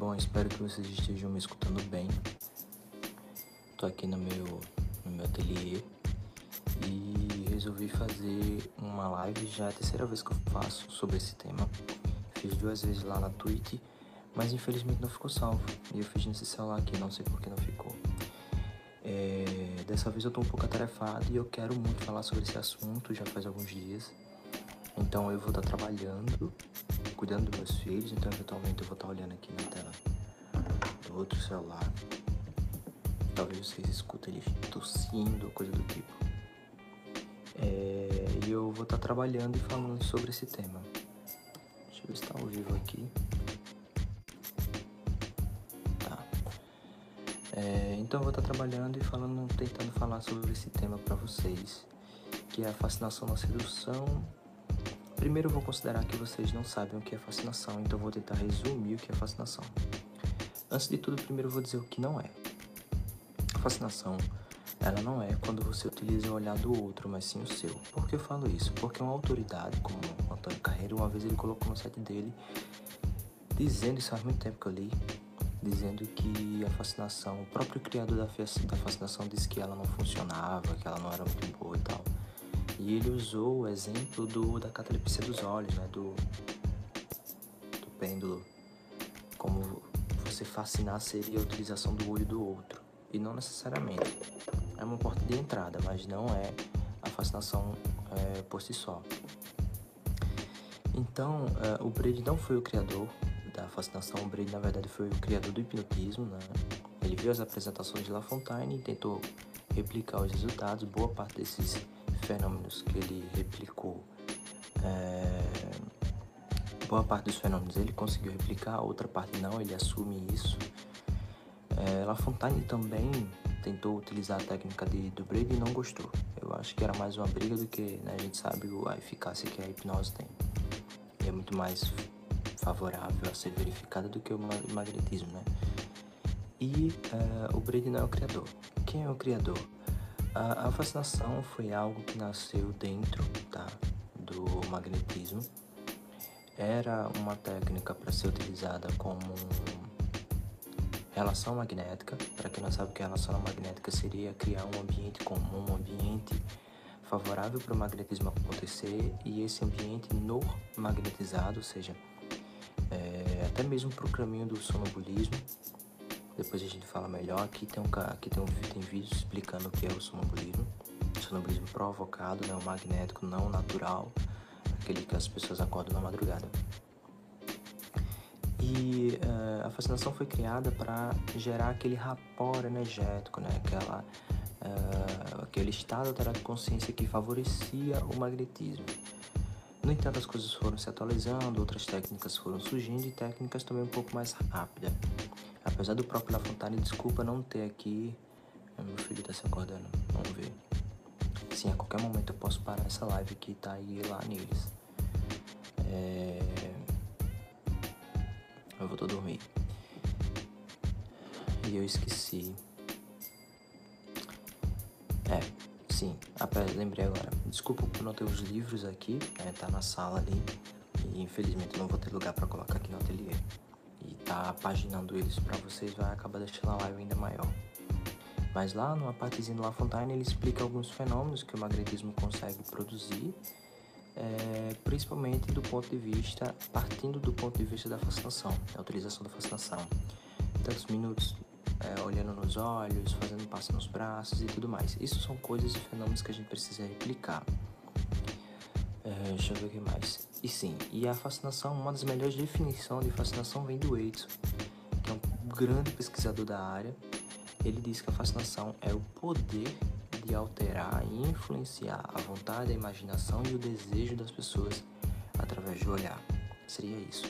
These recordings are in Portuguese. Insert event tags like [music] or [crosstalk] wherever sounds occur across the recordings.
Bom, espero que vocês estejam me escutando bem. Tô aqui no meu, no meu ateliê e resolvi fazer uma live, já é a terceira vez que eu faço sobre esse tema. Fiz duas vezes lá na Twitch, mas infelizmente não ficou salvo. E eu fiz nesse celular aqui, não sei por que não ficou. É, dessa vez eu tô um pouco atarefado e eu quero muito falar sobre esse assunto, já faz alguns dias. Então eu vou estar trabalhando, cuidando dos meus filhos, então eventualmente eu vou estar olhando aqui na tela do outro celular. Talvez vocês escutem ele tossindo coisa do tipo. É, e eu vou estar trabalhando e falando sobre esse tema. Deixa eu se está ao vivo aqui. Tá. É, então eu vou estar trabalhando e falando, tentando falar sobre esse tema para vocês, que é a fascinação na sedução Primeiro eu vou considerar que vocês não sabem o que é fascinação, então eu vou tentar resumir o que é fascinação. Antes de tudo, primeiro eu vou dizer o que não é. Fascinação, ela não é quando você utiliza o olhar do outro, mas sim o seu. Por que eu falo isso? Porque uma autoridade, como o Antônio Carreiro, uma vez ele colocou no site dele, dizendo, isso faz muito tempo que eu li, dizendo que a fascinação, o próprio criador da fascinação disse que ela não funcionava, que ela não era muito boa e tal. E ele usou o exemplo do, da catalepsia dos olhos, né? Do, do pêndulo. Como você fascinar seria a utilização do olho do outro. E não necessariamente. É uma porta de entrada, mas não é a fascinação é, por si só. Então, é, o Brady não foi o criador da fascinação. O Brady, na verdade, foi o criador do hipnotismo, né? Ele viu as apresentações de La Fontaine e tentou replicar os resultados. Boa parte desses fenômenos que ele replicou, é, boa parte dos fenômenos ele conseguiu replicar, outra parte não, ele assume isso. É, La Fontaine também tentou utilizar a técnica de, do e não gostou. Eu acho que era mais uma briga do que né, a gente sabe a eficácia que a hipnose tem. E é muito mais favorável a ser verificada do que o magnetismo, né? E uh, o Brady não é o criador. Quem é o criador? A, a fascinação foi algo que nasceu dentro tá, do magnetismo. Era uma técnica para ser utilizada como relação magnética. Para quem não sabe o que é relação magnética, seria criar um ambiente comum, um ambiente favorável para o magnetismo acontecer e esse ambiente no magnetizado, ou seja, é, até mesmo para o caminho do sonambulismo, depois a gente fala melhor. Aqui tem, um, aqui tem, um, tem vídeo explicando o que é o sonambulismo. O sonambulismo provocado, né? o magnético não natural, aquele que as pessoas acordam na madrugada. E uh, a fascinação foi criada para gerar aquele rapor energético, né? Aquela, uh, aquele estado alterado de consciência que favorecia o magnetismo. No entanto, as coisas foram se atualizando, outras técnicas foram surgindo e técnicas também um pouco mais rápidas. Apesar do próprio La Fontana, desculpa não ter aqui. Meu filho tá se acordando, vamos ver. Sim, a qualquer momento eu posso parar essa live que tá aí lá neles. É... Eu vou dormir. E eu esqueci. É, sim, lembrei agora. Desculpa por não ter os livros aqui, né, tá na sala ali. E infelizmente não vou ter lugar para colocar aqui no ateliê tá paginando eles para vocês vai acabar deixando a live ainda maior. Mas lá numa partezinha do La Fontaine ele explica alguns fenômenos que o magnetismo consegue produzir, é, principalmente do ponto de vista, partindo do ponto de vista da fascinação, da utilização da fascinação. Tantos minutos é, olhando nos olhos, fazendo passo nos braços e tudo mais. Isso são coisas e fenômenos que a gente precisa replicar. É, deixa eu ver o que mais. E sim, e a fascinação, uma das melhores definições de fascinação vem do Waitson, que é um grande pesquisador da área. Ele diz que a fascinação é o poder de alterar e influenciar a vontade, a imaginação e o desejo das pessoas através do olhar. Seria isso.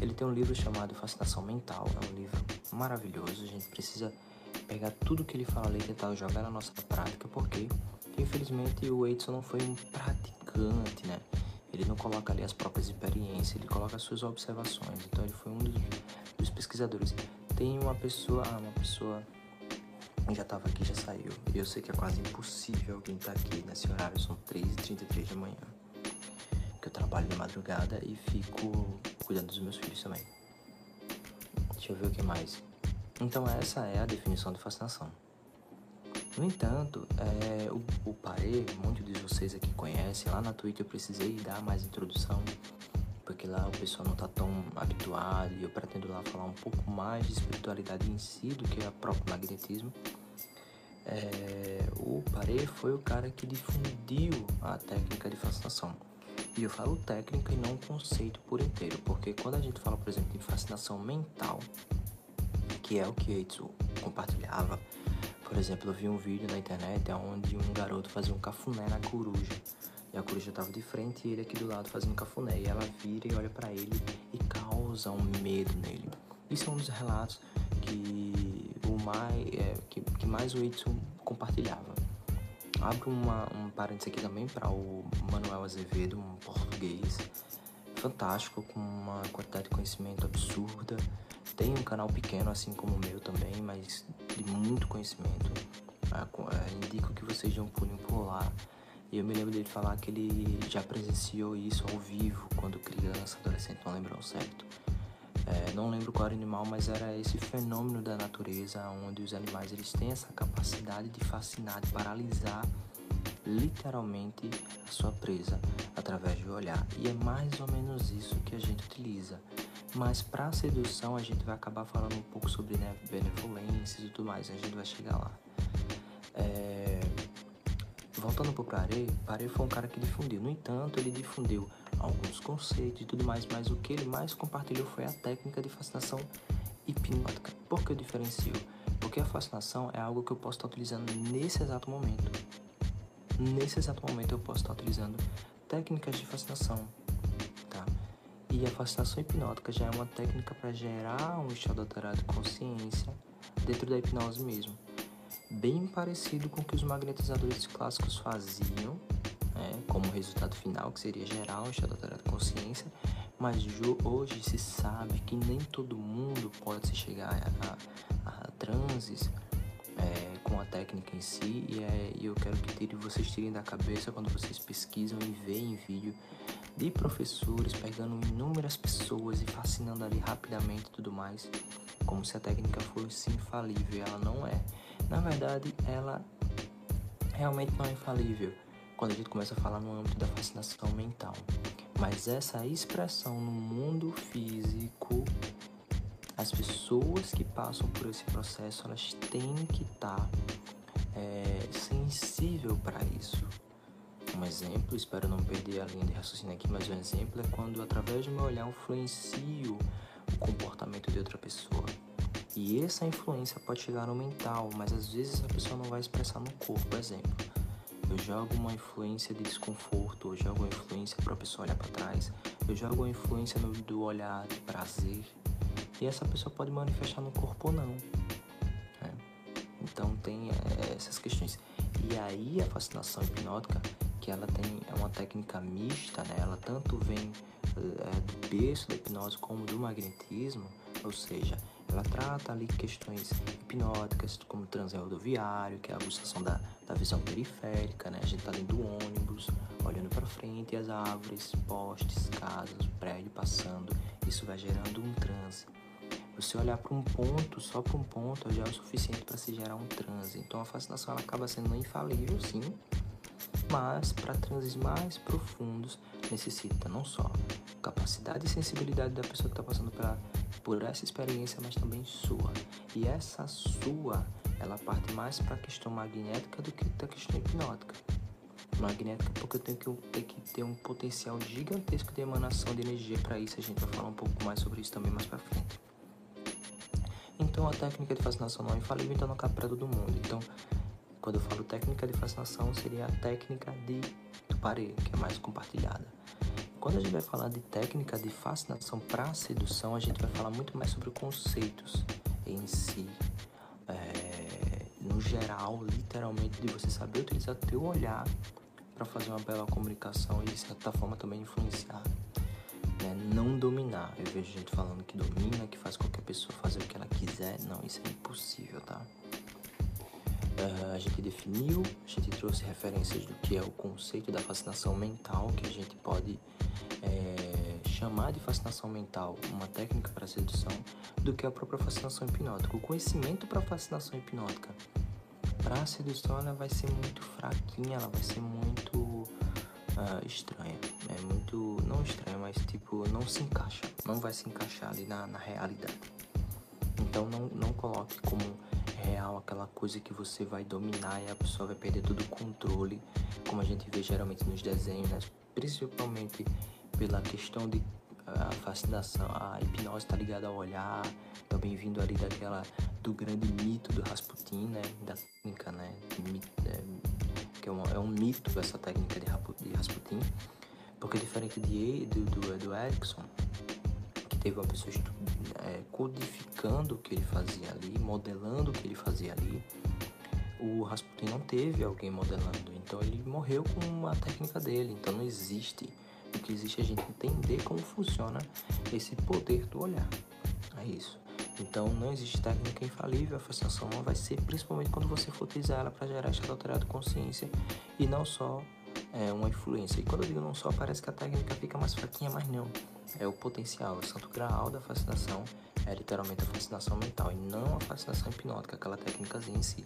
Ele tem um livro chamado Fascinação Mental, é um livro maravilhoso. A gente precisa pegar tudo que ele fala ali e tentar jogar na nossa prática, porque infelizmente o Waitson não foi um praticante, né? Ele não coloca ali as próprias experiências, ele coloca as suas observações. Então ele foi um dos, dos pesquisadores. Tem uma pessoa, ah, uma pessoa já estava aqui, já saiu. Eu sei que é quase impossível alguém estar tá aqui nesse horário, são 3h33 da manhã. Que eu trabalho de madrugada e fico cuidando dos meus filhos também. Deixa eu ver o que mais. Então essa é a definição de fascinação. No entanto, é, o, o Paré, muitos de vocês aqui conhecem, lá na Twitch eu precisei dar mais introdução, porque lá o pessoal não está tão habituado e eu pretendo lá falar um pouco mais de espiritualidade em si do que o próprio magnetismo. É, o Paré foi o cara que difundiu a técnica de fascinação. E eu falo técnica e não conceito por inteiro, porque quando a gente fala, por exemplo, de fascinação mental, que é o que Eitsu compartilhava, por exemplo, eu vi um vídeo na internet onde um garoto fazia um cafuné na coruja. E a coruja estava de frente e ele aqui do lado fazendo cafuné. E ela vira e olha para ele e causa um medo nele. Isso é um dos relatos que o mais, é, que, que mais o Edson compartilhava. Abro uma, um parênteses aqui também para o Manuel Azevedo, um português fantástico, com uma quantidade de conhecimento absurda. Tem um canal pequeno, assim como o meu também, mas de muito conhecimento. Indico que vocês dêem um pulinho por lá. E eu me lembro dele falar que ele já presenciou isso ao vivo quando criança, adolescente, não lembro ao certo. É, não lembro qual era o animal, mas era esse fenômeno da natureza onde os animais eles têm essa capacidade de fascinar, de paralisar literalmente a sua presa através do olhar. E é mais ou menos isso que a gente utiliza. Mas para sedução a gente vai acabar falando um pouco sobre né, benevolências e tudo mais, a gente vai chegar lá. É... Voltando para o Paré, Paré foi um cara que difundiu. No entanto, ele difundiu alguns conceitos e tudo mais, mas o que ele mais compartilhou foi a técnica de fascinação hipnótica. Por que eu diferencio? Porque a fascinação é algo que eu posso estar utilizando nesse exato momento. Nesse exato momento eu posso estar utilizando técnicas de fascinação, e a fascinação hipnótica já é uma técnica para gerar um estado alterado de consciência dentro da hipnose mesmo. Bem parecido com o que os magnetizadores clássicos faziam, né, como resultado final, que seria gerar um estado alterado de consciência, mas hoje se sabe que nem todo mundo pode chegar a, a, a transes é, com a técnica em si, e, é, e eu quero que vocês tirem da cabeça quando vocês pesquisam e veem vídeo de professores pegando inúmeras pessoas e fascinando ali rapidamente e tudo mais, como se a técnica fosse infalível. Ela não é. Na verdade, ela realmente não é infalível quando a gente começa a falar no âmbito da fascinação mental. Mas essa expressão no mundo físico, as pessoas que passam por esse processo, elas têm que estar tá, é, sensível para isso. Um exemplo, espero não perder a linha de raciocínio aqui, mas um exemplo é quando através do meu olhar influencio o comportamento de outra pessoa. E essa influência pode chegar no mental, mas às vezes a pessoa não vai expressar no corpo. Exemplo, eu jogo uma influência de desconforto, eu jogo uma influência para a pessoa olhar para trás, eu jogo uma influência no, do olhar de prazer, e essa pessoa pode manifestar no corpo ou não. Né? Então tem é, essas questões. E aí a fascinação hipnótica que ela tem é uma técnica mista, né? Ela tanto vem é, do berço da hipnose como do magnetismo, ou seja, ela trata ali questões hipnóticas como transe rodoviário, que é a aguçação da, da visão periférica, né? A gente tá dentro do ônibus, olhando para frente as árvores, postes, casas, prédio passando, isso vai gerando um transe. Você olhar para um ponto, só para um ponto, já é o suficiente para se gerar um transe. Então a fascinação ela acaba sendo infalível, sim, mas para transes mais profundos necessita não só capacidade e sensibilidade da pessoa que está passando por essa experiência, mas também sua. E essa sua, ela parte mais para a questão magnética do que da questão hipnótica. Magnética porque eu tenho que, que ter um potencial gigantesco de emanação de energia para isso. A gente vai falar um pouco mais sobre isso também mais para frente. Então a técnica de fascinação não é infalível, então não cabe para todo mundo. Então quando eu falo técnica de fascinação, seria a técnica de Tuparé, que é mais compartilhada. Quando a gente vai falar de técnica de fascinação para sedução, a gente vai falar muito mais sobre conceitos em si. É, no geral, literalmente, de você saber utilizar teu olhar para fazer uma bela comunicação e de certa forma também influenciar. Né? Não dominar. Eu vejo gente falando que domina, que faz qualquer pessoa fazer o que ela quiser. Não, isso é impossível, tá? A gente definiu, a gente trouxe referências do que é o conceito da fascinação mental, que a gente pode é, chamar de fascinação mental uma técnica para sedução do que a própria fascinação hipnótica. O conhecimento para fascinação hipnótica para a sedução ela vai ser muito fraquinha, ela vai ser muito uh, estranha. É muito. não estranha, mas tipo, não se encaixa. Não vai se encaixar ali na, na realidade. Então não, não coloque como real aquela coisa que você vai dominar e a pessoa vai perder todo o controle, como a gente vê geralmente nos desenhos, né? principalmente pela questão de a fascinação, a hipnose está ligada ao olhar, também vindo ali daquela do grande mito do Rasputin, né, da técnica, né, é, que é um, é um mito essa técnica de, Rasputin, porque diferente de do, do, do Erickson, que teve uma pessoa é, codificando o que ele fazia ali, modelando o que ele fazia ali, o Rasputin não teve alguém modelando, então ele morreu com a técnica dele, então não existe o que existe é a gente entender como funciona esse poder do olhar. É isso. Então não existe técnica infalível, a fascinação não vai ser, principalmente quando você for utilizar ela para gerar estado alterado de consciência e não só é, uma influência. E quando eu digo não só, parece que a técnica fica mais fraquinha, mas não. É o potencial, o santo graal da fascinação é literalmente a fascinação mental e não a fascinação hipnótica, aquela técnicazinha em si.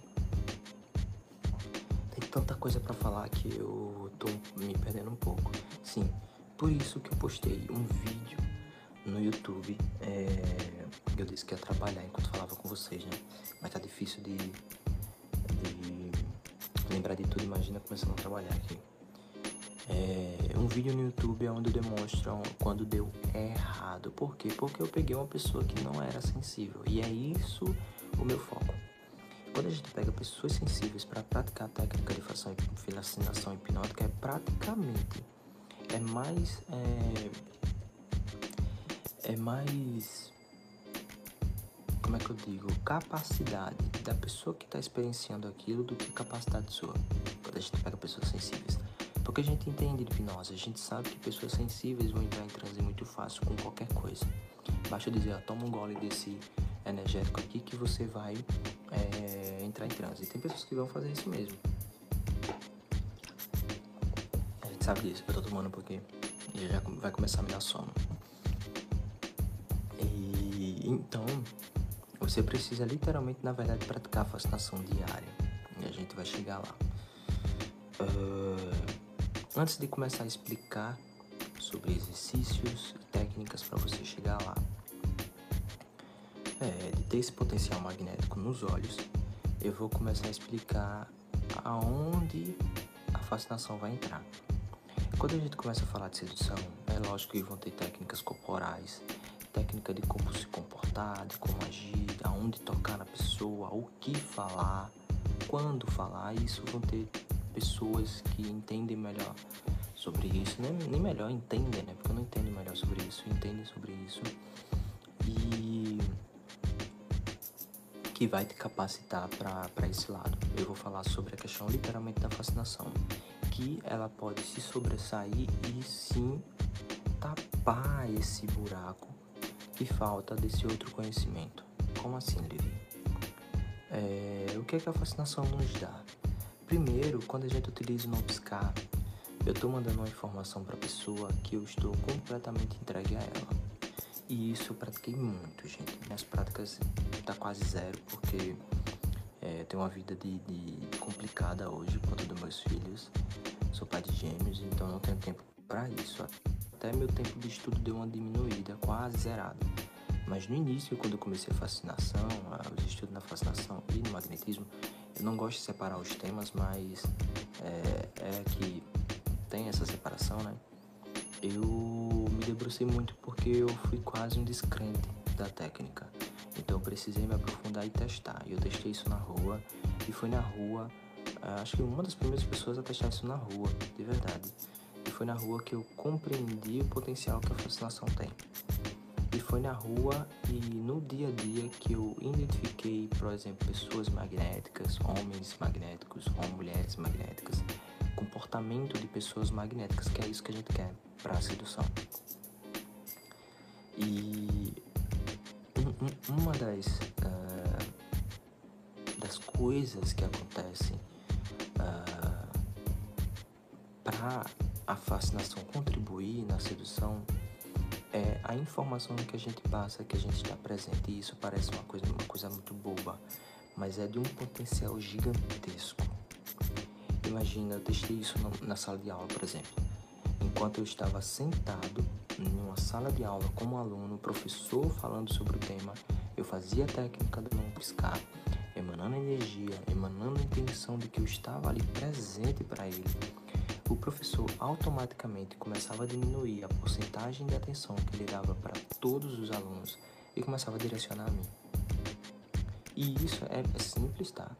Tem tanta coisa para falar que eu tô me perdendo um pouco. Sim, por isso que eu postei um vídeo no YouTube. É, eu disse que ia trabalhar enquanto falava com vocês, né? Mas tá difícil de, de lembrar de tudo. Imagina começando a trabalhar aqui. É, um vídeo no YouTube onde demonstram quando deu errado. Por quê? Porque eu peguei uma pessoa que não era sensível. E é isso o meu foco. Quando a gente pega pessoas sensíveis para praticar a técnica de fascinação hipnótica, é praticamente é mais. É, é mais. Como é que eu digo? Capacidade da pessoa que está experienciando aquilo do que capacidade sua. Quando a gente pega pessoas sensíveis. Porque a gente entende de hipnose, a gente sabe que pessoas sensíveis vão entrar em transe muito fácil com qualquer coisa. Basta dizer, ó, toma um gole desse energético aqui que você vai é, entrar em transe. Tem pessoas que vão fazer isso mesmo sabe disso, eu tô tomando porque já vai começar a me dar sono. E então, você precisa literalmente, na verdade, praticar a fascinação diária. E a gente vai chegar lá. Uh, antes de começar a explicar sobre exercícios e técnicas para você chegar lá, é, de ter esse potencial magnético nos olhos, eu vou começar a explicar aonde a fascinação vai entrar. Quando a gente começa a falar de sedução, é lógico que vão ter técnicas corporais, técnica de como se comportar, de como agir, aonde tocar na pessoa, o que falar, quando falar. Isso vão ter pessoas que entendem melhor sobre isso, nem, nem melhor entendem, né? Porque eu não entendo melhor sobre isso, entendem sobre isso e que vai te capacitar para esse lado. Eu vou falar sobre a questão literalmente da fascinação que ela pode se sobressair e sim tapar esse buraco que falta desse outro conhecimento. Como assim, Levi? É, o que, é que a fascinação nos dá? Primeiro, quando a gente utiliza o não piscar, eu estou mandando uma informação para a pessoa que eu estou completamente entregue a ela. E isso eu pratiquei muito, gente. Minhas práticas tá quase zero, porque é, tenho uma vida de, de complicada hoje por conta dos meus filhos sou pai de gêmeos, então não tenho tempo para isso. Até meu tempo de estudo deu uma diminuída, quase zerada. Mas no início, quando eu comecei a fascinação, os estudos na fascinação e no magnetismo, eu não gosto de separar os temas, mas é, é que tem essa separação, né? Eu me debrucei muito porque eu fui quase um descrente da técnica. Então eu precisei me aprofundar e testar. E eu testei isso na rua e foi na rua ah, acho que uma das primeiras pessoas a testar isso na rua, de verdade. E foi na rua que eu compreendi o potencial que a fascinação tem. Foi na rua e no dia a dia que eu identifiquei, por exemplo, pessoas magnéticas, homens magnéticos ou mulheres magnéticas, comportamento de pessoas magnéticas, que é isso que a gente quer para a sedução. E uma das, uh, das coisas que acontecem para a fascinação contribuir na sedução é a informação que a gente passa, que a gente está presente. E isso parece uma coisa, uma coisa muito boba, mas é de um potencial gigantesco. Imagina, eu testei isso na sala de aula, por exemplo. Enquanto eu estava sentado em uma sala de aula como aluno, professor falando sobre o tema, eu fazia a técnica do não piscar, emanando energia, emanando a intenção de que eu estava ali presente para ele o professor automaticamente começava a diminuir a porcentagem de atenção que ele dava para todos os alunos e começava a direcionar a mim. E isso é, simples, tá?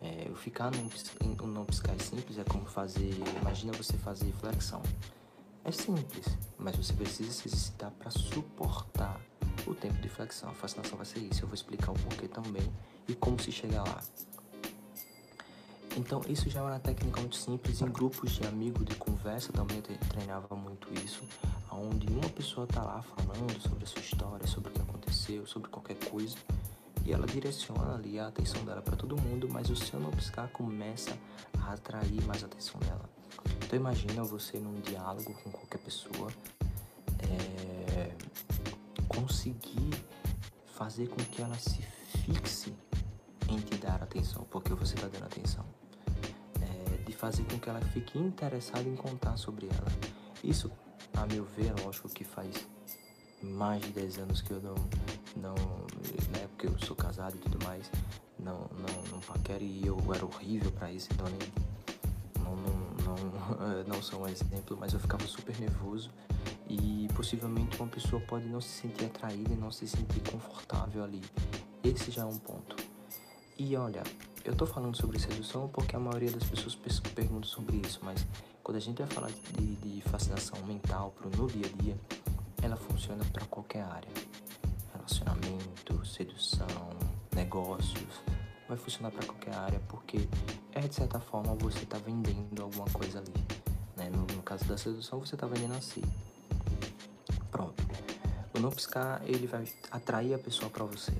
É, eu ficar no, não piscar simples, é como fazer. Imagina você fazer flexão. É simples, mas você precisa se exercitar para suportar o tempo de flexão. A fascinação vai ser isso. Eu vou explicar o porquê também e como se chega lá. Então, isso já é uma técnica muito simples. Em grupos de amigos de conversa também treinava muito isso, onde uma pessoa tá lá falando sobre a sua história, sobre o que aconteceu, sobre qualquer coisa, e ela direciona ali a atenção dela para todo mundo, mas o seu não piscar começa a atrair mais a atenção dela. Então, imagina você num diálogo com qualquer pessoa, é, conseguir fazer com que ela se fixe em te dar atenção, porque você está dando atenção fazer com que ela fique interessada em contar sobre ela. Isso, a meu ver, lógico que faz mais de 10 anos que eu não, não né, porque eu sou casado e tudo mais, não, não, não paquero e eu era horrível para isso, então nem, não, não, não, [laughs] não sou um exemplo, mas eu ficava super nervoso e possivelmente uma pessoa pode não se sentir atraída e não se sentir confortável ali. Esse já é um ponto. E olha, eu tô falando sobre sedução porque a maioria das pessoas perguntam sobre isso, mas quando a gente vai falar de, de fascinação mental pro no dia a dia, ela funciona para qualquer área. Relacionamento, sedução, negócios, vai funcionar para qualquer área porque é de certa forma você tá vendendo alguma coisa ali. Né? No, no caso da sedução, você tá vendendo a si. Pronto. O não piscar, ele vai atrair a pessoa para você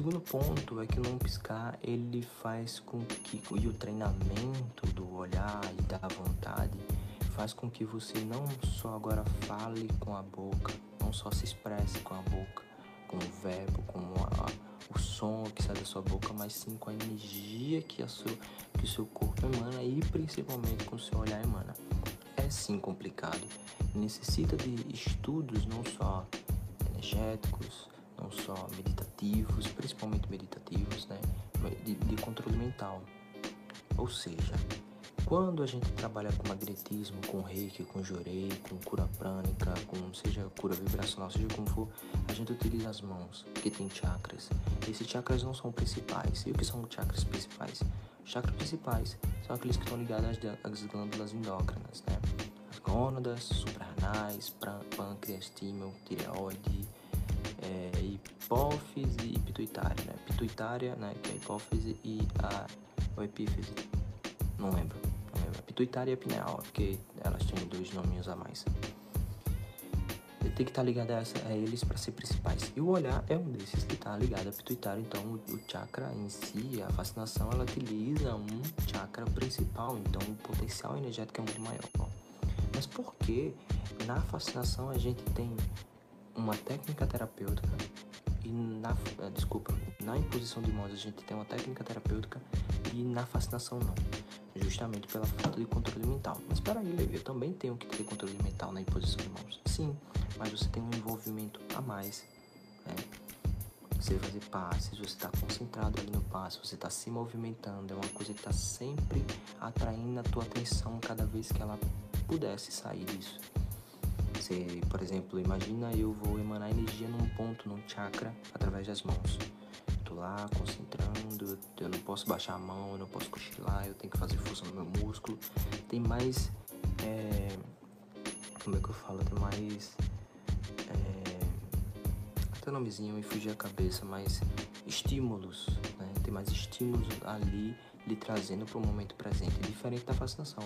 segundo ponto é que o não piscar ele faz com que e o treinamento do olhar e da vontade faz com que você não só agora fale com a boca, não só se expresse com a boca, com o verbo, com a, o som que sai da sua boca, mas sim com a energia que, a seu, que o seu corpo emana e principalmente com o seu olhar emana. É sim complicado, necessita de estudos não só energéticos, só meditativos, principalmente meditativos, né, de, de controle mental. Ou seja, quando a gente trabalha com magnetismo, com reiki, com jorei, com cura prânica, com seja cura vibracional, seja como for, a gente utiliza as mãos, que tem chakras. Esses chakras não são principais. E o que são chakras principais? Chakras principais são aqueles que estão ligados às glândulas endócrinas, né? As gônadas, suprarrenais, pâncreas, tímio, tireoide, é, hipófise e pituitária, né? Pituitária, né, que é a hipófise e a ou epífise. Não lembro, não lembro. Pituitária e pineal, porque elas têm dois nominhos a mais. Tem que estar tá ligado a, essa, a eles para ser principais. E o olhar é um desses que está ligado a pituitário. Então, o, o chakra em si, a fascinação, ela utiliza um chakra principal. Então, o potencial energético é muito maior. Mas por que na fascinação a gente tem uma técnica terapêutica e na eh, desculpa, na imposição de mãos a gente tem uma técnica terapêutica e na fascinação não, justamente pela falta de controle mental. Mas para aí, eu também tenho que ter controle mental na imposição de mãos. Sim, mas você tem um envolvimento a mais. Né? Você fazer passes, você está concentrado ali no passe, você está se movimentando, é uma coisa que está sempre atraindo a tua atenção cada vez que ela pudesse sair disso. Você, por exemplo, imagina eu vou emanar energia num ponto, num chakra, através das mãos. Tô lá concentrando, eu não posso baixar a mão, eu não posso cochilar, eu tenho que fazer força no meu músculo. Tem mais. É, como é que eu falo? Tem mais. É, até nomezinho e fugir a cabeça, mais estímulos, né? Tem mais estímulos ali lhe trazendo para o momento presente, diferente da fascinação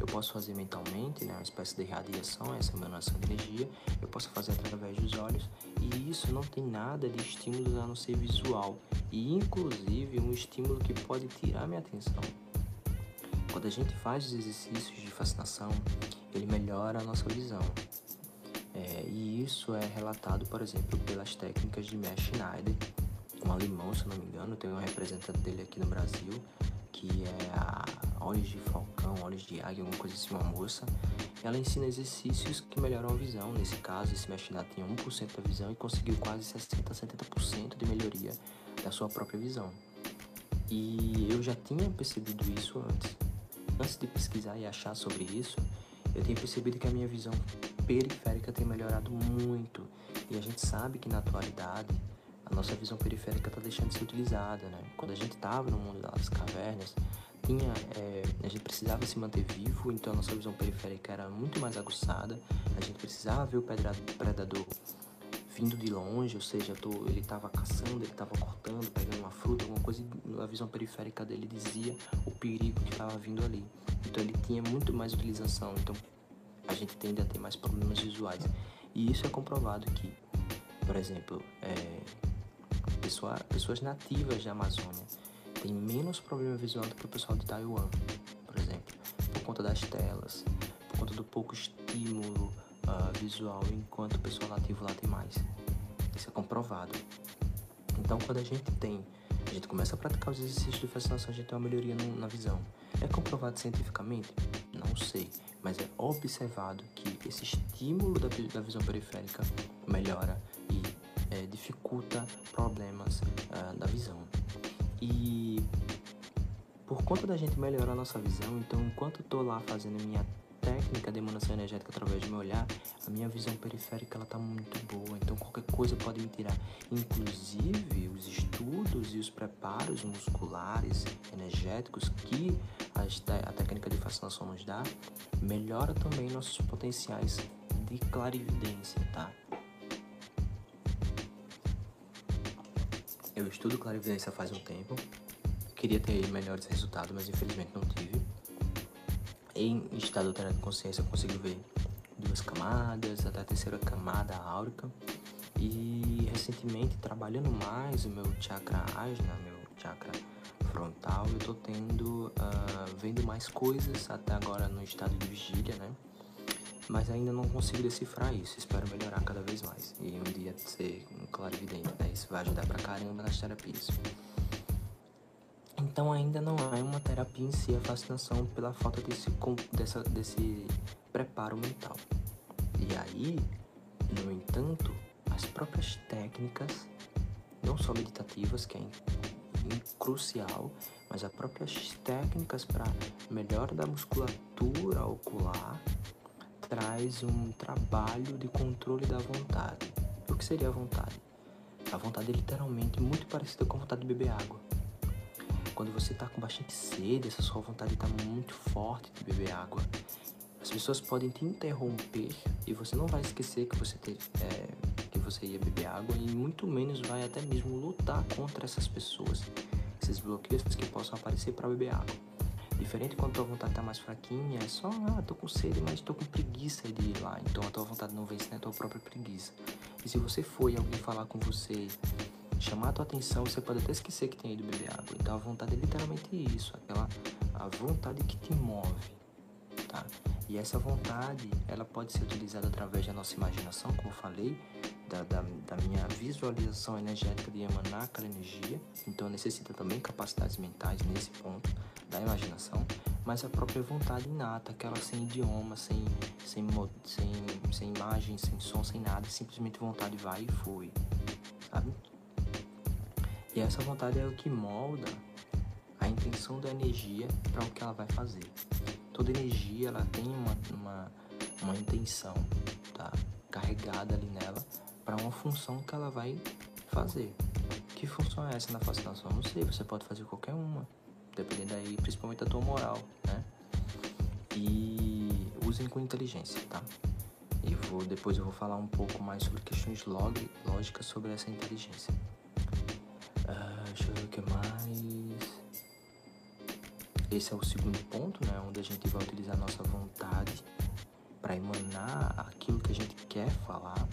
eu posso fazer mentalmente, né, uma espécie de radiação, essa emanação de energia, eu posso fazer através dos olhos, e isso não tem nada de estímulo a não ser visual, e inclusive um estímulo que pode tirar minha atenção. Quando a gente faz os exercícios de fascinação, ele melhora a nossa visão. É, e isso é relatado, por exemplo, pelas técnicas de Mesh Schneider, um alemão, se não me engano, tem um representante dele aqui no Brasil, que é a Olhos de Falcão, Olhos de Águia, alguma coisa assim, uma moça. Ela ensina exercícios que melhoram a visão. Nesse caso, esse Schneider tinha 1% da visão e conseguiu quase 60, 70% de melhoria da sua própria visão. E eu já tinha percebido isso antes. Antes de pesquisar e achar sobre isso, eu tenho percebido que a minha visão periférica tem melhorado muito. E a gente sabe que na atualidade a nossa visão periférica está deixando de ser utilizada, né? Quando a gente estava no mundo das cavernas, tinha, é, a gente precisava se manter vivo, então a nossa visão periférica era muito mais aguçada. A gente precisava ver o predador vindo de longe, ou seja, tô, ele estava caçando, ele estava cortando, pegando uma fruta, alguma coisa, e a visão periférica dele dizia o perigo que estava vindo ali. Então ele tinha muito mais utilização, então a gente tende a ter mais problemas visuais. E isso é comprovado que, por exemplo, é, pessoa, pessoas nativas da Amazônia têm menos problema visual do que o pessoal de Taiwan, por exemplo, por conta das telas, por conta do pouco estímulo uh, visual, enquanto o pessoal nativo lá tem mais. Isso é comprovado. Então, quando a gente tem, a gente começa a praticar os exercícios de fascinação, a gente tem uma melhoria no, na visão. É comprovado cientificamente? Não sei, mas é observado que esse estímulo da, da visão periférica melhora e é, dificulta problemas uh, da visão. E conta da gente melhorar nossa visão, então enquanto estou lá fazendo minha técnica de emanação energética através do meu olhar, a minha visão periférica ela tá muito boa. Então qualquer coisa pode me tirar, inclusive os estudos e os preparos musculares energéticos que a, técnica de fascinação nos dá, melhora também nossos potenciais de clarividência, tá? Eu estudo clarividência faz um tempo. Queria ter melhores resultados, mas infelizmente não tive. Em estado alterado de consciência eu consigo ver duas camadas, até a terceira camada áurica. E recentemente, trabalhando mais o meu chakra ajna, meu chakra frontal, eu tô tendo, uh, vendo mais coisas, até agora no estado de vigília, né? mas ainda não consigo decifrar isso. Espero melhorar cada vez mais e um dia ser um clarividente, né? Isso vai ajudar pra caramba nas terapias. Então ainda não é uma terapia em si a fascinação pela falta desse, dessa, desse preparo mental. E aí, no entanto, as próprias técnicas, não só meditativas, que é crucial, mas as próprias técnicas para melhora da musculatura ocular traz um trabalho de controle da vontade. O que seria a vontade? A vontade é literalmente muito parecida com a vontade de beber água. Quando você está com bastante sede, essa sua vontade está muito forte de beber água. As pessoas podem te interromper e você não vai esquecer que você, te, é, que você ia beber água e muito menos vai até mesmo lutar contra essas pessoas, esses bloqueios que possam aparecer para beber água. Diferente quando a tua vontade tá mais fraquinha, é só, ah, tô com sede, mas tô com preguiça de ir lá. Então a tua vontade não vence, né? A tua própria preguiça. E se você for e alguém falar com você, chamar a tua atenção, você pode até esquecer que tem ido beber água. Então a vontade é literalmente isso, aquela a vontade que te move, tá? E essa vontade, ela pode ser utilizada através da nossa imaginação, como eu falei, da, da, da, minha visualização energética de emanar aquela energia. Então necessita também capacidades mentais nesse ponto da imaginação, mas a própria vontade inata, aquela sem idioma, sem, sem, sem, sem imagem, sem som, sem nada, simplesmente vontade vai e foi, sabe? E essa vontade é o que molda a intenção da energia para o que ela vai fazer. Toda energia ela tem uma, uma, uma intenção tá? carregada ali nela para uma função que ela vai fazer. Que função é essa na fascinação? Não sei, você pode fazer qualquer uma dependendo aí, principalmente da tua moral, né? E usem com inteligência, tá? E vou, depois eu vou falar um pouco mais sobre questões log, lógicas sobre essa inteligência. Uh, deixa eu ver o que mais. Esse é o segundo ponto, né? Onde a gente vai utilizar nossa vontade para emanar aquilo que a gente quer falar.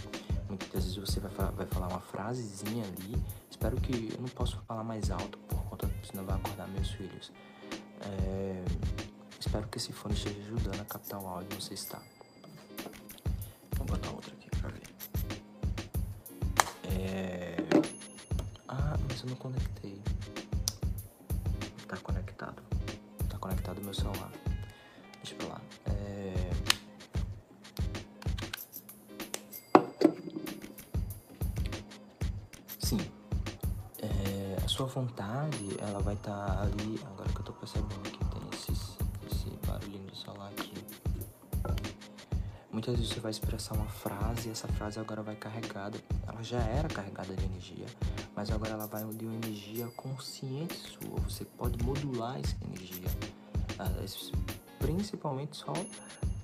Muitas vezes você vai vai falar uma frasezinha ali. Espero que eu não posso falar mais alto senão vai acordar meus filhos. É, espero que esse fone esteja ajudando a captar o áudio, não está. Vou botar outro aqui não conectei. Tá conectado. Tá conectado meu celular. Deixa pra lá. É... Sim. É... A sua vontade, ela vai estar tá ali. Agora que eu tô percebendo que tem esses, esse barulhinho do celular aqui. Muitas vezes você vai expressar uma frase e essa frase agora vai carregada. Ela já era carregada de energia, mas agora ela vai de uma energia consciente sua. Você pode modular essa energia, ah, principalmente só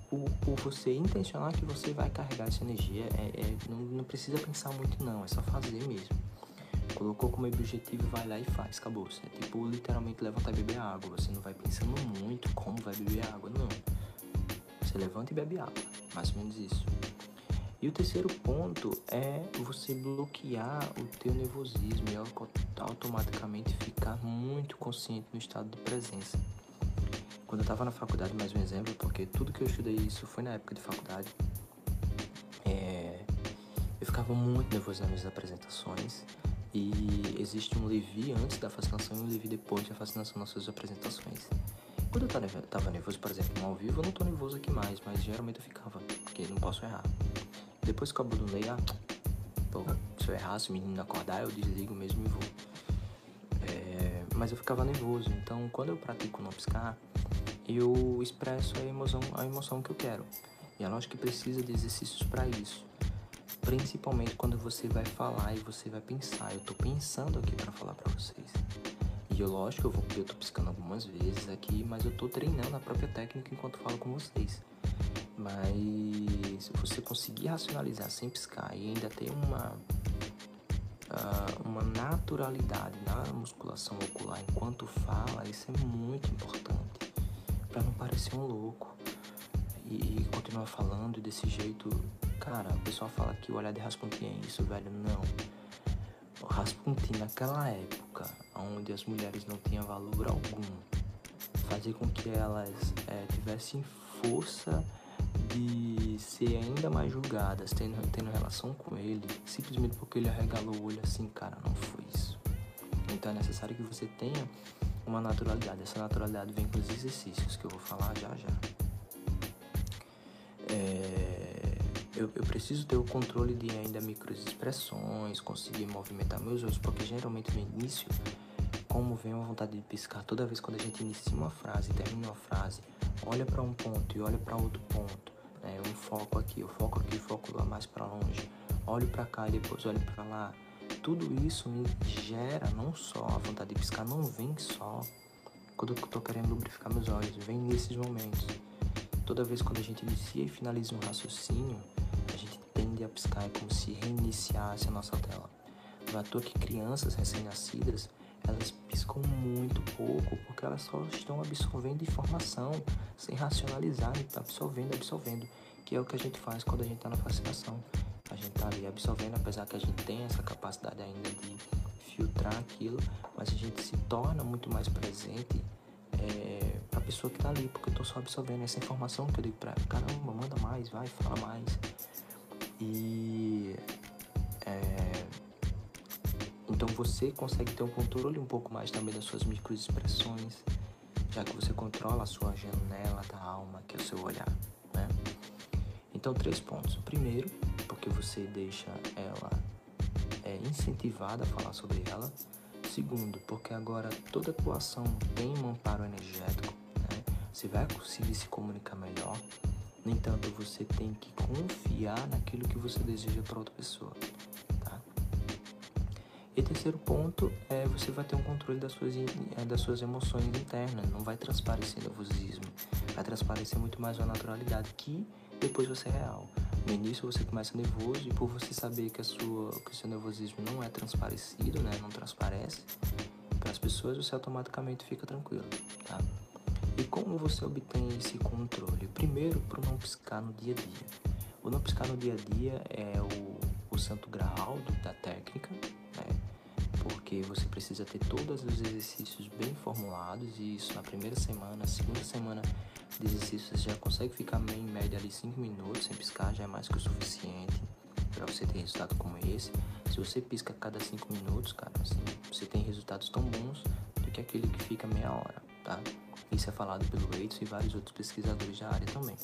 por, por você intencionar que você vai carregar essa energia. É, é, não, não precisa pensar muito, não, é só fazer mesmo. Colocou como objetivo, vai lá e faz, acabou. Você é tipo literalmente levantar e beber água. Você não vai pensando muito como vai beber água, não. Você levanta e bebe água, mais ou menos isso. E o terceiro ponto é você bloquear o teu nervosismo e automaticamente ficar muito consciente no estado de presença. Quando eu estava na faculdade, mais um exemplo, porque tudo que eu estudei isso foi na época de faculdade, é, eu ficava muito nervoso nas minhas apresentações e existe um Levi antes da fascinação e um Levi depois da fascinação nas suas apresentações. Quando eu tava nervoso, por exemplo, no ao vivo, eu não tô nervoso aqui mais, mas geralmente eu ficava, porque não posso errar. Depois que eu abandonei, ah, pô, se eu errar, se o menino acordar, eu desligo mesmo e vou. É, mas eu ficava nervoso, então quando eu pratico não piscar, eu expresso a emoção, a emoção que eu quero. E é lógico que precisa de exercícios para isso. Principalmente quando você vai falar e você vai pensar. Eu tô pensando aqui para falar para vocês. E eu, lógico, eu, vou, eu tô piscando algumas vezes aqui, mas eu tô treinando a própria técnica enquanto falo com vocês. Mas se você conseguir racionalizar sem piscar e ainda ter uma, uh, uma naturalidade na musculação ocular enquanto fala, isso é muito importante para não parecer um louco e, e continuar falando desse jeito. Cara, o pessoal fala que o olhar de Rasputin é isso, velho. Não. O Rasputin, naquela época, onde as mulheres não tinham valor algum, fazer com que elas é, tivessem força de ser ainda mais julgadas, tendo, tendo relação com ele, simplesmente porque ele arregalou o olho assim, cara, não foi isso. Então é necessário que você tenha uma naturalidade. Essa naturalidade vem com os exercícios que eu vou falar já já. É, eu, eu, preciso ter o controle de ainda microexpressões, conseguir movimentar meus olhos, porque geralmente no início, como vem uma vontade de piscar toda vez quando a gente inicia uma frase termina uma frase, olha para um ponto e olha para outro ponto né? Um foco aqui, eu foco aqui, foco lá mais para longe. Olho para cá e depois olho para lá. Tudo isso me gera não só a vontade de piscar, não vem só quando eu tô querendo lubrificar meus olhos, vem nesses momentos. Toda vez quando a gente inicia e finaliza um raciocínio, a gente tende a piscar, é como se reiniciasse a nossa tela. Não é à toa que crianças recém-nascidas elas piscam muito pouco porque elas só estão absorvendo informação sem racionalizar, e tá absorvendo, absorvendo, que é o que a gente faz quando a gente está na fascinação. A gente está ali absorvendo, apesar que a gente tem essa capacidade ainda de filtrar aquilo, mas a gente se torna muito mais presente é, para a pessoa que está ali, porque eu estou só absorvendo essa informação que eu digo para ela, caramba, manda mais, vai, fala mais. E é, então você consegue ter um controle um pouco mais também das suas microexpressões, já que você controla a sua janela da alma, que é o seu olhar, né? Então, três pontos. Primeiro, porque você deixa ela é, incentivada a falar sobre ela. Segundo, porque agora toda atuação tem um amparo energético, né? Você vai conseguir se comunicar melhor. No entanto, você tem que confiar naquilo que você deseja para outra pessoa. E terceiro ponto é você vai ter um controle das suas, é, das suas emoções internas, não vai transparecer nervosismo, vai transparecer muito mais a naturalidade que depois você é real. No início você começa nervoso e por você saber que, a sua, que o seu nervosismo não é transparecido, né, não transparece para as pessoas, você automaticamente fica tranquilo, tá? E como você obtém esse controle? Primeiro, por não piscar no dia a dia. O não piscar no dia a dia é o, o santo graal da técnica? Porque você precisa ter todos os exercícios bem formulados e isso na primeira semana, segunda semana de exercício você já consegue ficar em média ali 5 minutos sem piscar, já é mais que o suficiente. para você ter resultado como esse. Se você pisca a cada 5 minutos, cara, assim, você tem resultados tão bons do que aquele que fica meia hora, tá? Isso é falado pelo Waits e vários outros pesquisadores da área também.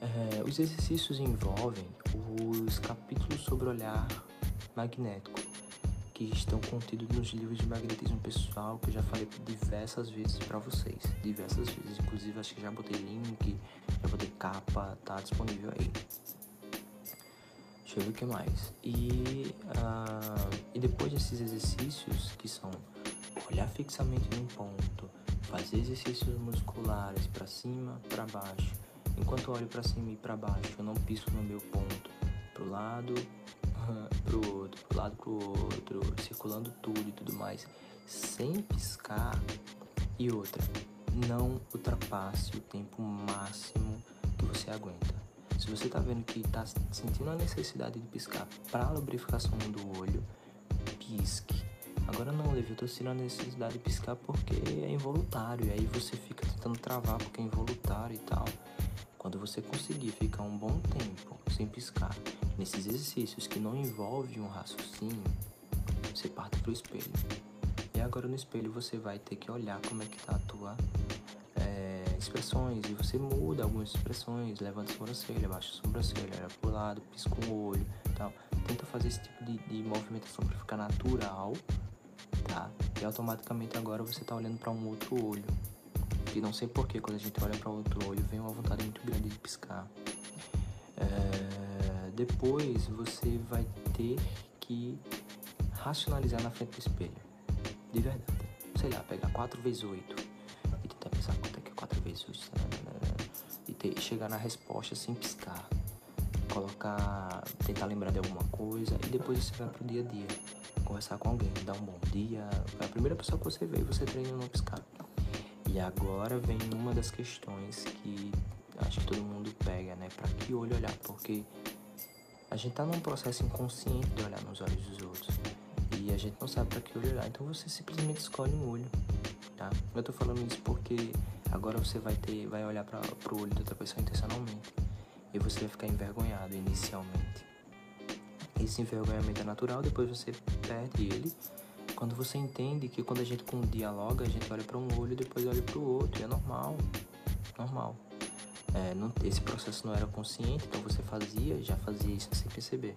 É, os exercícios envolvem os capítulos sobre olhar magnético, que estão contidos nos livros de magnetismo pessoal, que eu já falei diversas vezes para vocês. Diversas vezes. Inclusive, acho que já botei link, já botei capa, tá disponível aí. Deixa eu ver o que mais. E, uh, e depois desses exercícios, que são olhar fixamente num ponto, fazer exercícios musculares para cima, para baixo. Enquanto olho para cima e para baixo, eu não pisco no meu ponto, pro lado, pro outro, pro lado, pro outro, circulando tudo e tudo mais, sem piscar. E outra, não ultrapasse o tempo máximo que você aguenta. Se você está vendo que está sentindo a necessidade de piscar para lubrificação do olho, pisque. Agora não, Levi, eu tô sentindo a necessidade de piscar porque é involuntário. E aí você fica tentando travar porque é involuntário e tal. Quando você conseguir ficar um bom tempo sem piscar nesses exercícios que não envolvem um raciocínio, você parte pro espelho. E agora no espelho você vai ter que olhar como é que tá a tua é, expressões e você muda algumas expressões, levanta a sobrancelha, baixa a sobrancelha, olha pro lado, pisca o olho, tal. Tenta fazer esse tipo de, de movimentação para ficar natural, tá? E automaticamente agora você tá olhando para um outro olho. E não sei porquê, quando a gente olha para outro olho, vem uma vontade muito grande de piscar. É, depois você vai ter que racionalizar na frente do espelho. De verdade. Sei lá, pegar 4 vezes 8 e tentar pensar quanto é que é 4 vezes 8. E ter, chegar na resposta sem piscar. Colocar. tentar lembrar de alguma coisa e depois você vai pro dia a dia. Conversar com alguém, dar um bom dia. É a primeira pessoa que você vê e você treina não piscar. E agora vem uma das questões que acho que todo mundo pega, né? Para que olho olhar? Porque a gente tá num processo inconsciente de olhar nos olhos dos outros. E a gente não sabe para que olho olhar. Então você simplesmente escolhe um olho, tá? Eu tô falando isso porque agora você vai ter, vai olhar para pro olho da outra pessoa intencionalmente. E você vai ficar envergonhado inicialmente. Esse envergonhamento é natural, depois você perde ele quando você entende que quando a gente dialoga, a gente olha para um olho e depois olha para o outro, é normal, normal. É, não, esse processo não era consciente, então você fazia, já fazia isso sem perceber.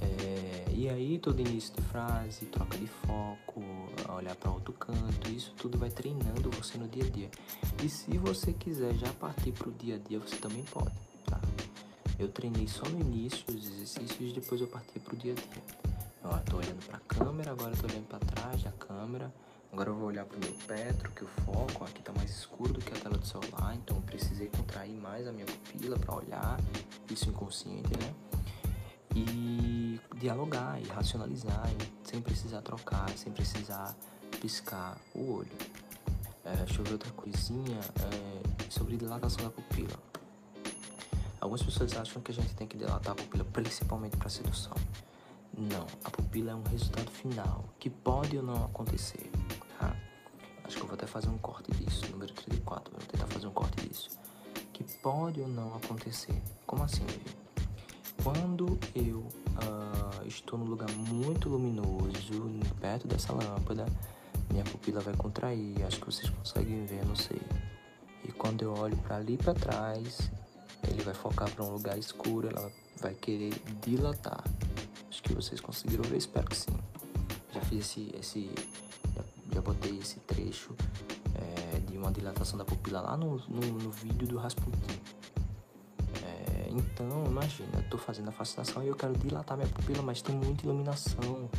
É, e aí todo início de frase, troca de foco, olhar para outro canto, isso tudo vai treinando você no dia a dia. E se você quiser já partir para o dia a dia, você também pode, tá? Eu treinei só no início os exercícios depois eu parti para o dia a dia. Ó, tô olhando pra câmera, agora tô olhando pra trás da câmera. Agora eu vou olhar pro meu petro, que o foco aqui tá mais escuro do que a tela do celular, então eu precisei contrair mais a minha pupila para olhar, isso inconsciente, né? E dialogar e racionalizar, sem precisar trocar, sem precisar piscar o olho. É, deixa eu ver outra coisinha é, sobre dilatação da pupila. Algumas pessoas acham que a gente tem que dilatar a pupila principalmente para sedução. Não, a pupila é um resultado final que pode ou não acontecer. Tá? Acho que eu vou até fazer um corte disso, número 34, vou tentar fazer um corte disso. Que pode ou não acontecer. Como assim, Levi? Quando eu uh, estou num lugar muito luminoso, perto dessa lâmpada, minha pupila vai contrair. Acho que vocês conseguem ver, não sei. E quando eu olho para ali para trás, ele vai focar para um lugar escuro, ela vai querer dilatar. Que vocês conseguiram ver, espero que sim. Já fiz esse. esse já, já botei esse trecho é, de uma dilatação da pupila lá no, no, no vídeo do Rasputin. É, então, imagina, eu tô fazendo a fascinação e eu quero dilatar minha pupila, mas tem muita iluminação.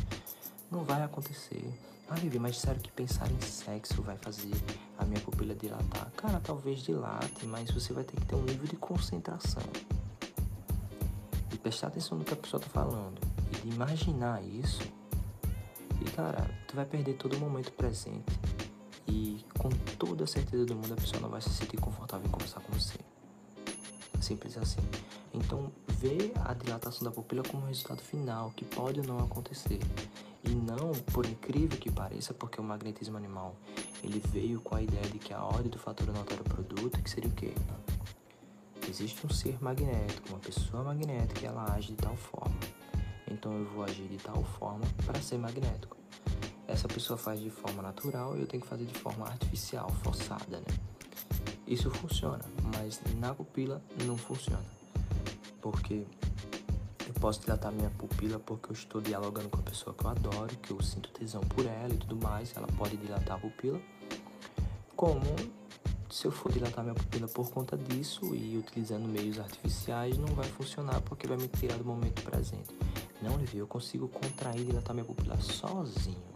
Não vai acontecer. Ah, Vivi, mas disseram que pensar em sexo vai fazer a minha pupila dilatar. Cara, talvez dilate, mas você vai ter que ter um nível de concentração. Prestar atenção no que a pessoa tá falando de imaginar isso, e cara, tu vai perder todo o momento presente. E com toda a certeza do mundo a pessoa não vai se sentir confortável em conversar com você. Simples assim. Então, vê a dilatação da pupila como resultado final, que pode ou não acontecer. E não, por incrível que pareça, porque o magnetismo animal ele veio com a ideia de que a ordem do fator não altera o produto, que seria o quê? existe um ser magnético, uma pessoa magnética e ela age de tal forma. Então eu vou agir de tal forma para ser magnético. Essa pessoa faz de forma natural e eu tenho que fazer de forma artificial, forçada, né? Isso funciona, mas na pupila não funciona. Porque eu posso dilatar minha pupila porque eu estou dialogando com a pessoa que eu adoro, que eu sinto tesão por ela e tudo mais. Ela pode dilatar a pupila. Como se eu for dilatar minha pupila por conta disso e utilizando meios artificiais, não vai funcionar porque vai me tirar do momento presente. Não, Levi, eu consigo contrair e dilatar minha pupila sozinho.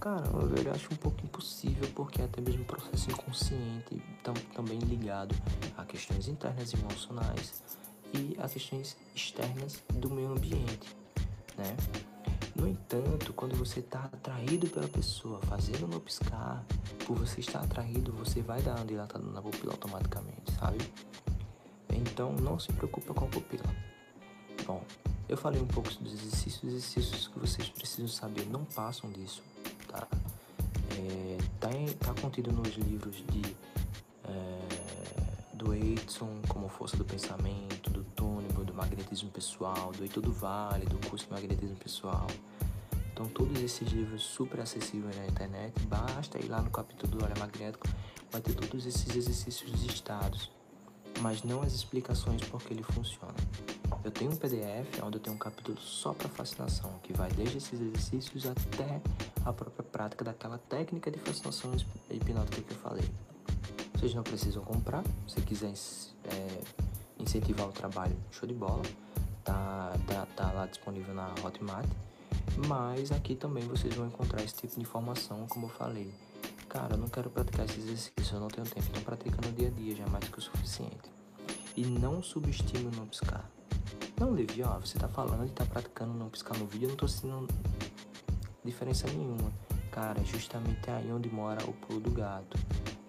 Cara, eu acho um pouco impossível porque até mesmo o processo inconsciente tam, também ligado a questões internas emocionais e a questões externas do meio ambiente, né? No entanto, quando você está atraído pela pessoa, fazendo no piscar, por você estar atraído, você vai dar uma dilatada na pupila automaticamente, sabe? Então, não se preocupa com a pupila. Bom, eu falei um pouco dos exercícios, exercícios que vocês precisam saber, não passam disso, tá? É, tá, em, tá contido nos livros de é, do Edson, como Força do Pensamento, do magnetismo pessoal, do Heitor do Vale, do curso de magnetismo pessoal. Então, todos esses livros super acessíveis na internet, basta ir lá no capítulo do Olha Magnético, vai ter todos esses exercícios listados, mas não as explicações porque ele funciona. Eu tenho um PDF onde eu tenho um capítulo só para fascinação, que vai desde esses exercícios até a própria prática daquela técnica de fascinação hipnótica que eu falei. Vocês não precisam comprar, se quiser é, incentivar o trabalho, show de bola. Tá, tá, tá lá disponível na Hotmart. Mas aqui também vocês vão encontrar esse tipo de informação, como eu falei. Cara, eu não quero praticar esse exercício, eu não tenho tempo. Então pratica no dia a dia, já é mais que o suficiente. E não subestime o não piscar. Não, Levi, ó, você tá falando de tá praticando não piscar no vídeo, eu não tô sentindo diferença nenhuma. Cara, é justamente aí onde mora o pulo do gato.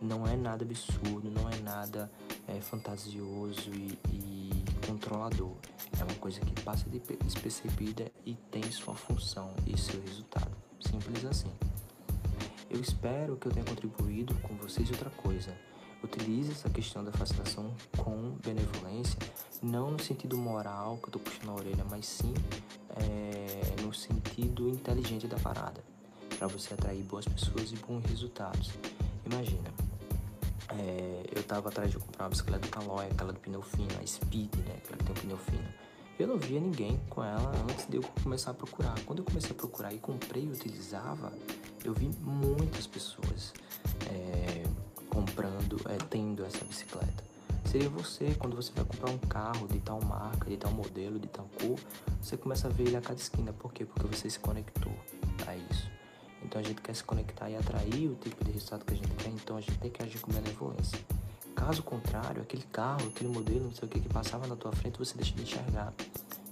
Não é nada absurdo, não é nada é, fantasioso e, e controlador. É uma coisa que passa despercebida e tem sua função e seu resultado. Simples assim. Eu espero que eu tenha contribuído com vocês outra coisa. Utilize essa questão da fascinação com benevolência, não no sentido moral que eu tô puxando a orelha, mas sim é, no sentido inteligente da parada, para você atrair boas pessoas e bons resultados. Imagina, é, eu tava atrás de comprar uma bicicleta Caloi, aquela do pneu fino, a Speed, né? Aquela que tem um pneu fino. Eu não via ninguém com ela antes de eu começar a procurar. Quando eu comecei a procurar e comprei e utilizava, eu vi muitas pessoas é, comprando, é, tendo essa bicicleta. Seria você, quando você vai comprar um carro de tal marca, de tal modelo, de tal cor, você começa a ver ele a cada esquina. Por quê? Porque você se conectou a isso. Então a gente quer se conectar e atrair o tipo de resultado que a gente quer, então a gente tem que agir com benevolência. Caso contrário, aquele carro, aquele modelo, não sei o que, que passava na tua frente, você deixa de enxergar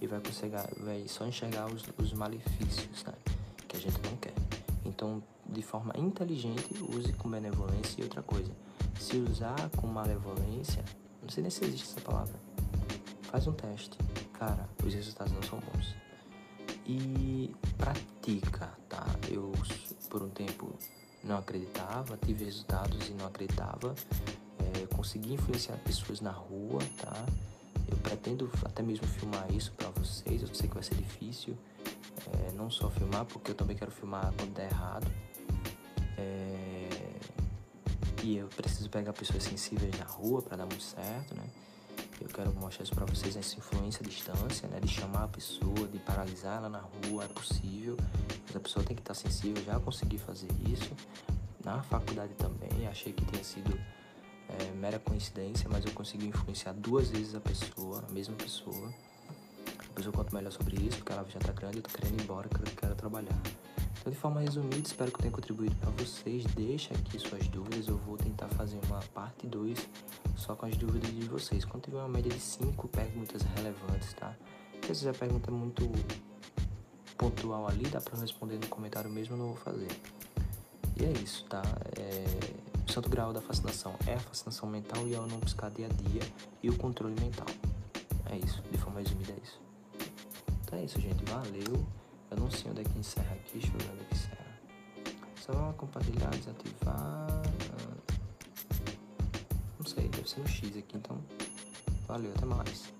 e vai, conseguir, vai só enxergar os, os malefícios né, que a gente não quer. Então, de forma inteligente, use com benevolência e outra coisa. Se usar com malevolência, não sei nem se existe essa palavra, faz um teste. Cara, os resultados não são bons e pratica, tá? Eu por um tempo não acreditava, tive resultados e não acreditava. É, consegui influenciar pessoas na rua, tá? Eu pretendo até mesmo filmar isso para vocês. Eu sei que vai ser difícil, é, não só filmar, porque eu também quero filmar quando der errado. É, e eu preciso pegar pessoas sensíveis na rua para dar muito certo, né? Eu quero mostrar isso para vocês, essa influência à distância, né? De chamar a pessoa, de paralisar ela na rua, é possível. Mas a pessoa tem que estar sensível, já consegui fazer isso. Na faculdade também, achei que tinha sido é, mera coincidência, mas eu consegui influenciar duas vezes a pessoa, a mesma pessoa. Depois eu conto melhor sobre isso, porque ela já tá grande, eu tô querendo ir embora, quero, quero trabalhar. Então, de forma resumida, espero que eu tenha contribuído para vocês. Deixa aqui suas dúvidas, eu vou tentar fazer uma parte 2 só com as dúvidas de vocês. Quando tiver uma média de 5 perguntas relevantes, tá? Se fizer pergunta muito pontual ali, dá para responder no comentário mesmo, eu não vou fazer. E é isso, tá? É... O santo grau da fascinação é a fascinação mental e é o não piscar dia a dia e o controle mental. É isso, de forma resumida é isso. Então é isso, gente. Valeu. Eu não sei onde é que encerra aqui, deixa eu ver onde é que encerra. Só compartilhar, desativar. Não sei, deve ser no X aqui, então Valeu, até mais.